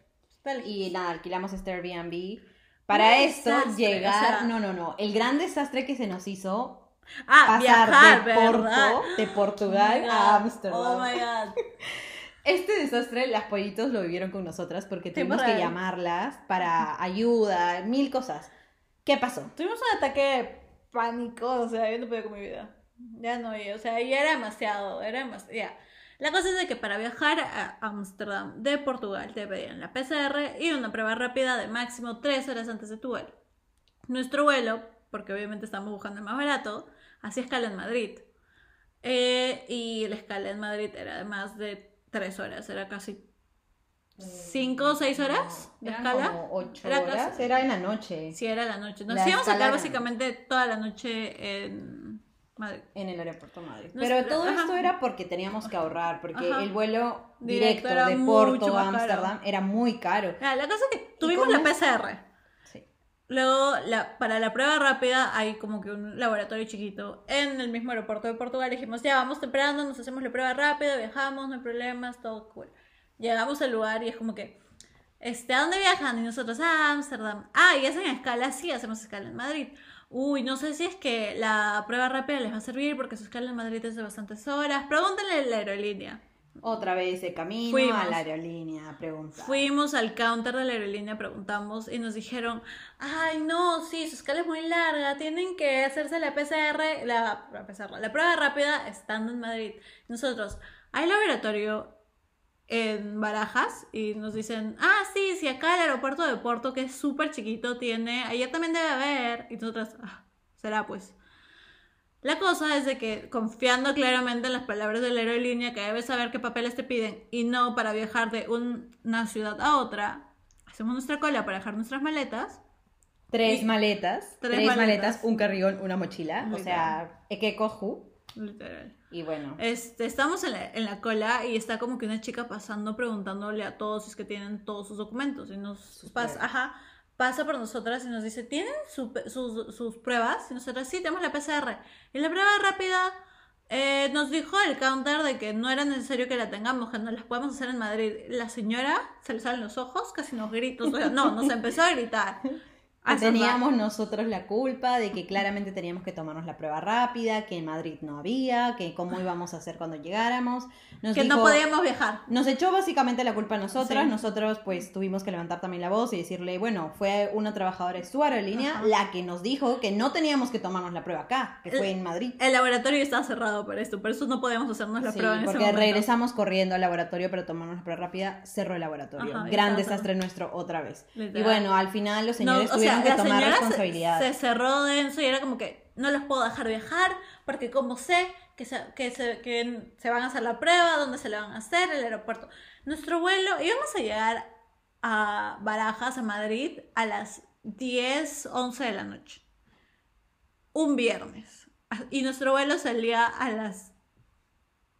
Y nada, alquilamos este Airbnb. Para Un esto, desastre, llegar. o sea- No, no, no. El gran desastre que se nos hizo ah, pasar viajar, de. Porto, de Portugal Oh a Ámsterdam. Oh my god. Este desastre, las pollitos lo vivieron con nosotras porque tuvimos que llamarlas para ayuda, mil cosas. ¿Qué pasó? Tuvimos un ataque de pánico, o sea, yo no podía con mi vida. Ya no, o sea, ya era demasiado, era demasiado. La cosa es de que para viajar a Ámsterdam de Portugal te pedían la PCR y una prueba rápida de máximo 3 horas antes de tu vuelo. Nuestro vuelo, porque obviamente estamos buscando el más barato, hacía escala en Madrid. Eh, y la escala en Madrid era de más de 3 horas, era casi 5 o 6 horas de Eran escala. como ocho Era horas. casi- Era en la noche. Sí, era la noche. Nos La íbamos a era- básicamente toda la noche en Madrid. En el aeropuerto de Madrid. Pero todo ajá. esto era porque teníamos que ahorrar, porque Ajá. el vuelo Directo de Porto a. Ámsterdam era muy caro. La cosa es que tuvimos la PCR. Luego, la, para la prueba rápida, hay como que un laboratorio chiquito en el mismo aeropuerto de Portugal. Dijimos, ya vamos temprano, nos hacemos la prueba rápida, viajamos, no hay problemas, todo cool. Llegamos al lugar y es como que, este, ¿a dónde viajan? Y nosotros, a Ámsterdam. Ah, y hacen escala, sí, hacemos escala en Madrid. Uy, no sé si es que la prueba rápida les va a servir porque su escala en Madrid es de bastantes horas. Pregúntenle a la aerolínea. Otra vez de camino Fuimos. a la aerolínea a preguntar. Fuimos al counter de la aerolínea, preguntamos y nos dijeron, ay no, sí, su escala es muy larga, tienen que hacerse la PCR, la, la PCR, la prueba rápida estando en Madrid. Nosotros, hay laboratorio en Barajas y nos dicen, ah, sí, sí, acá el aeropuerto de Porto, que es súper chiquito, tiene, allá también debe haber. Y nosotros, ah, será pues. La cosa es de que confiando claramente en las palabras de la aerolínea que debes saber qué papeles te piden y no para viajar de un- una ciudad a otra, hacemos nuestra cola para dejar nuestras maletas. Tres Y- maletas. Tres Tres, maletas. maletas, un carrión, una mochila. O sea, Eke Koju. Literal. Y bueno. Este, estamos en la, en la cola y está como que una chica pasando preguntándole a todos si es que tienen todos sus documentos y nos Sus pasa, ajá, pasa por nosotras y nos dice, ¿tienen su sus, sus pruebas? Y nosotras, sí, tenemos la PCR. Y la prueba rápida eh, nos dijo el counter de que no era necesario que la tengamos, que no las podemos hacer en Madrid. La señora se le salen los ojos, casi nos sea, no, nos empezó a gritar. Hace teníamos nosotros la culpa de que claramente teníamos que tomarnos la prueba rápida, que en Madrid no había, que cómo íbamos a hacer cuando llegáramos. Nos que no podíamos viajar. Nos echó básicamente la culpa a nosotras, Sí. nosotros pues tuvimos que levantar también la voz y decirle, bueno, fue una trabajadora de su aerolínea Ajá. la que nos dijo que no teníamos que tomarnos la prueba acá, que fue en Madrid. El laboratorio está cerrado por esto, por eso no podemos hacernos la Sí, prueba en porque regresamos corriendo al laboratorio para tomarnos la prueba rápida, cerró el laboratorio. Ajá, Gran desastre nuestro otra vez. Literal. Y bueno, al final los No, señores o sea, tuvieron que la tomar señora se- responsabilidad. Se, cerró denso y era como que no los puedo dejar viajar porque como sé que se, que, se, que se van a hacer la prueba, dónde se la van a hacer, el aeropuerto. Nuestro vuelo, íbamos a llegar a Barajas, a Madrid, a las 10, 11 de la noche. Un viernes. Y nuestro vuelo salía a las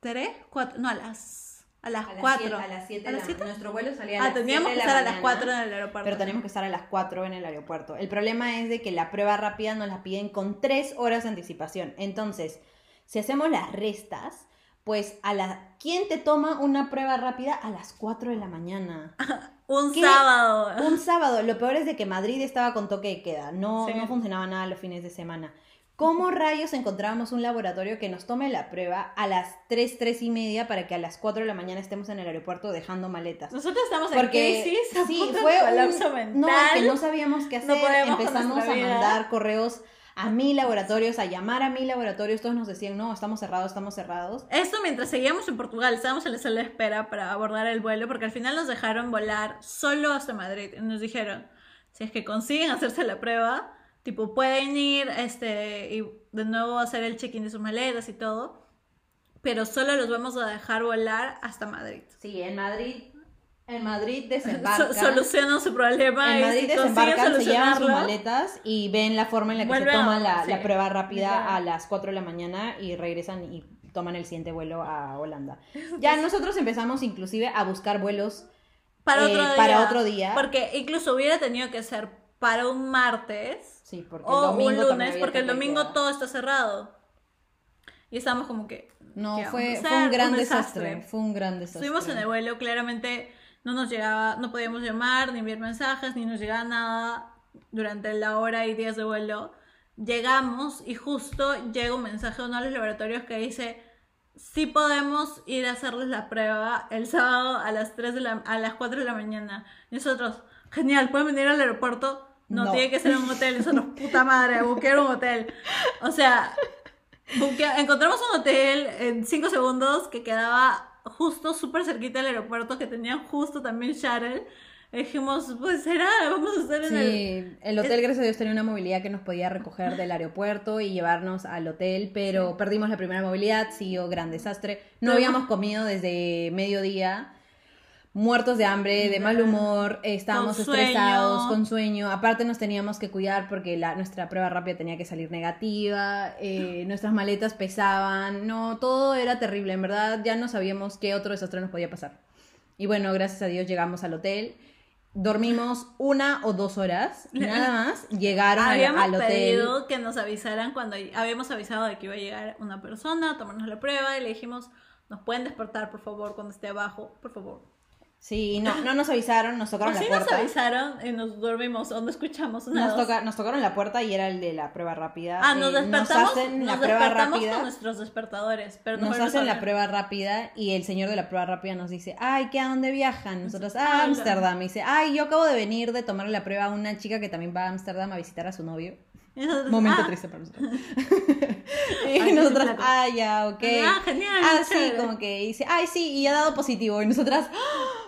3, 4, no, a las, a las A las 4. siete- a las 7 ¿A las siete? Nuestro vuelo salía a Ah, las teníamos 7 que la estar a las mañana. 4 en el aeropuerto. Pero tenemos que estar a las 4 en el aeropuerto. El problema es de que la prueba rápida nos la piden con 3 horas de anticipación. Entonces, si hacemos las restas, pues a la ¿quién te toma una prueba rápida a las 4 de la mañana? Un ¿Qué? sábado. Un sábado. Lo peor es de que Madrid estaba con toque de queda. No, Sí. no funcionaba nada los fines de semana. ¿Cómo rayos encontrábamos un laboratorio que nos tome la prueba a las 3, 3 y media para que a las 4 de la mañana estemos en el aeropuerto dejando maletas? Nosotros estamos en Porque crisis, a sí, punto fue colapso un, mental. no, es que no sabíamos qué hacer. Empezamos a mandar correos a mil laboratorios, a llamar a mil laboratorios. Todos nos decían, no, estamos cerrados, estamos cerrados. Esto mientras seguíamos en Portugal, estábamos en la sala de espera para abordar el vuelo, porque al final nos dejaron volar solo hasta Madrid. Y nos dijeron, si es que consiguen hacerse la prueba, tipo, pueden ir este, y de nuevo hacer el check-in de sus maletas y todo, pero solo los vamos a dejar volar hasta Madrid. Sí, en Madrid en Madrid desembarcan. So- solucionan su problema En y Madrid si consiguen desembarcan, se llevan sus maletas y ven la forma en la que se toma la, sí. la prueba rápida a las 4 de la mañana y regresan y toman el siguiente vuelo a Holanda. Ya nosotros empezamos inclusive a buscar vuelos para, eh, otro día, para otro día. Porque incluso hubiera tenido que ser para un martes Sí, porque el o domingo un lunes, porque el domingo queda. todo está cerrado. Y estábamos como que... No, fue un gran desastre. desastre. Fue un gran desastre. Estuvimos en el vuelo, claramente no nos llegaba, no podíamos llamar, ni enviar mensajes, ni nos llegaba nada durante la hora y días de vuelo. Llegamos y justo llega un mensaje de uno de los laboratorios que dice, sí podemos ir a hacerles la prueba el sábado a las 3 de la, a las 4 de la mañana. Y nosotros, genial, ¿pueden venir al aeropuerto? No, No. tiene que ser un hotel. Nosotros, puta madre, busqué un hotel. O sea, encontramos un hotel en 5 segundos que quedaba justo súper cerquita del aeropuerto, que tenía justo también shuttle. Dijimos, pues será, vamos a estar en el... Sí, el hotel, gracias a Dios, tenía una movilidad que nos podía recoger del aeropuerto y llevarnos al hotel, pero perdimos la primera movilidad, siguió gran desastre. No habíamos comido desde mediodía, muertos de hambre, de mal humor, eh, estábamos Con estresados, con sueño. Aparte nos teníamos que cuidar porque la, nuestra prueba rápida tenía que salir negativa, eh, nuestras maletas pesaban, no, todo era terrible, en verdad ya no sabíamos qué otro desastre nos podía pasar. Y bueno, gracias a Dios llegamos al hotel. Dormimos una o dos horas, nada más. Llegaron al, Habíamos al hotel. pedido que nos avisaran cuando habíamos avisado de que iba a llegar una persona a tomarnos la prueba y le dijimos, nos pueden despertar por favor cuando esté abajo, por favor. Sí, no, no nos avisaron, nos tocaron Así la nos puerta. avisaron y nos dormimos o no escuchamos una Nos, toca- nos tocaron la puerta y era el de la prueba rápida. Ah, nos despertamos, hacen la nos prueba despertamos rápida. con nuestros despertadores, pero no Nos hacen la prueba rápida y el señor de la prueba rápida nos dice, ay, ¿qué a dónde viajan? Nosotros, Ah, a Ámsterdam. Y dice, ay, yo acabo de venir de tomar la prueba a una chica que también va a Ámsterdam a visitar a su novio. Nosotros, Momento ah, triste para nosotros. Ay, y qué nosotras, ah, ya, ok. Ah, genial, Ah, sí, como que dice, ay, sí, y ha dado positivo. Y nosotras,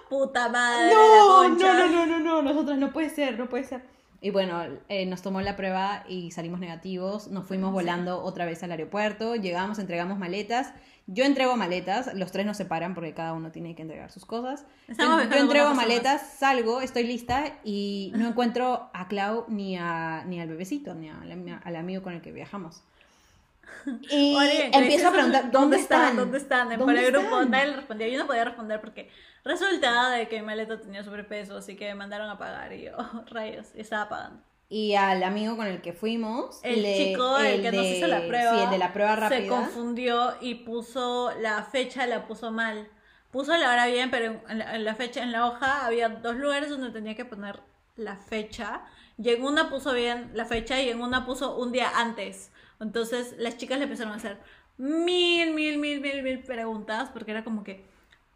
Puta madre. no, la no, no, no, no, no, nosotras no puede ser, no puede ser. Y bueno, eh, nos tomó la prueba y salimos negativos, nos fuimos volando otra vez al aeropuerto, llegamos, entregamos maletas. Yo entrego maletas, los tres nos separan porque cada uno tiene que entregar sus cosas. Estamos Yo, entrego maletas, salgo, estoy lista y no encuentro a Clau ni, a, ni al bebecito, ni al amigo con el que viajamos. Y Oye, empiezo a preguntar, ¿dónde están? ¿Dónde están? En ¿Dónde el grupo nadie le respondía. Yo no podía responder porque resulta de que mi maleta tenía sobrepeso, así que me mandaron a pagar y yo, oh, rayos, estaba pagando. Y al amigo con el que fuimos, El le- chico, el, que nos de- hizo la prueba, Sí, el de la prueba se rápida. confundió y puso la fecha, la puso mal. Puso la hora bien, pero en la, en la fecha, en la hoja, había dos lugares donde tenía que poner la fecha. Y en una puso bien la fecha y en una puso un día antes. Entonces las chicas le empezaron a hacer mil, mil, mil, mil, mil preguntas porque era como que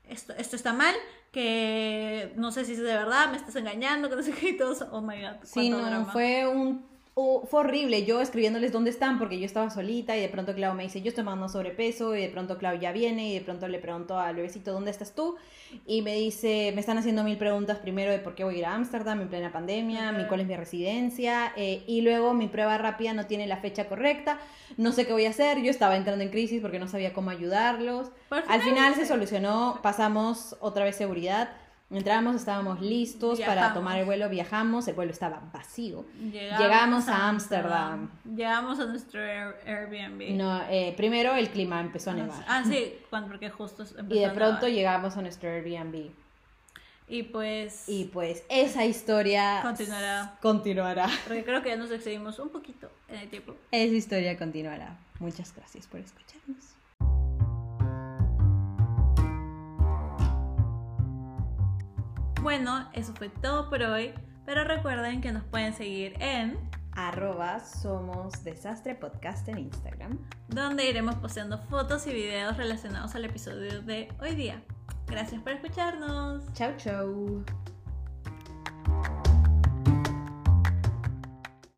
esto, esto está mal, que no sé si es de verdad, me estás engañando, que no sé qué y todo eso. Oh my god. Sí, no, drama. fue un oh, fue horrible. Yo escribiéndoles dónde están porque yo estaba solita y de pronto Clau me dice, yo estoy mandando sobrepeso y de pronto Clau ya viene y de pronto le pregunto al bebecito, ¿dónde estás tú? Y me dice, me están haciendo mil preguntas primero de por qué voy a ir a Ámsterdam en plena pandemia, mi, cuál es mi residencia eh, y luego mi prueba rápida no tiene la fecha correcta, no sé qué voy a hacer, yo estaba entrando en crisis porque no sabía cómo ayudarlos. Al final se solucionó, pasamos otra vez seguridad. Entramos, estábamos listos para tomar el vuelo, viajamos, el vuelo estaba vacío. Llegamos, Llegamos a Ámsterdam. Llegamos a nuestro Air- Airbnb. No, eh, primero el clima empezó a nevar. Ah, sí, cuando, porque justo empezó y de pronto llegamos a nuestro Airbnb. Y pues... Y pues esa historia Continuará. continuará. Porque creo que ya nos excedimos un poquito en el tiempo. Esa historia continuará. Muchas gracias por escucharnos. Bueno, eso fue todo por hoy. Pero recuerden que nos pueden seguir en Arroba somos desastre podcast en Instagram. donde iremos posteando fotos y videos relacionados al episodio de hoy día. Gracias por escucharnos. Chau, chau.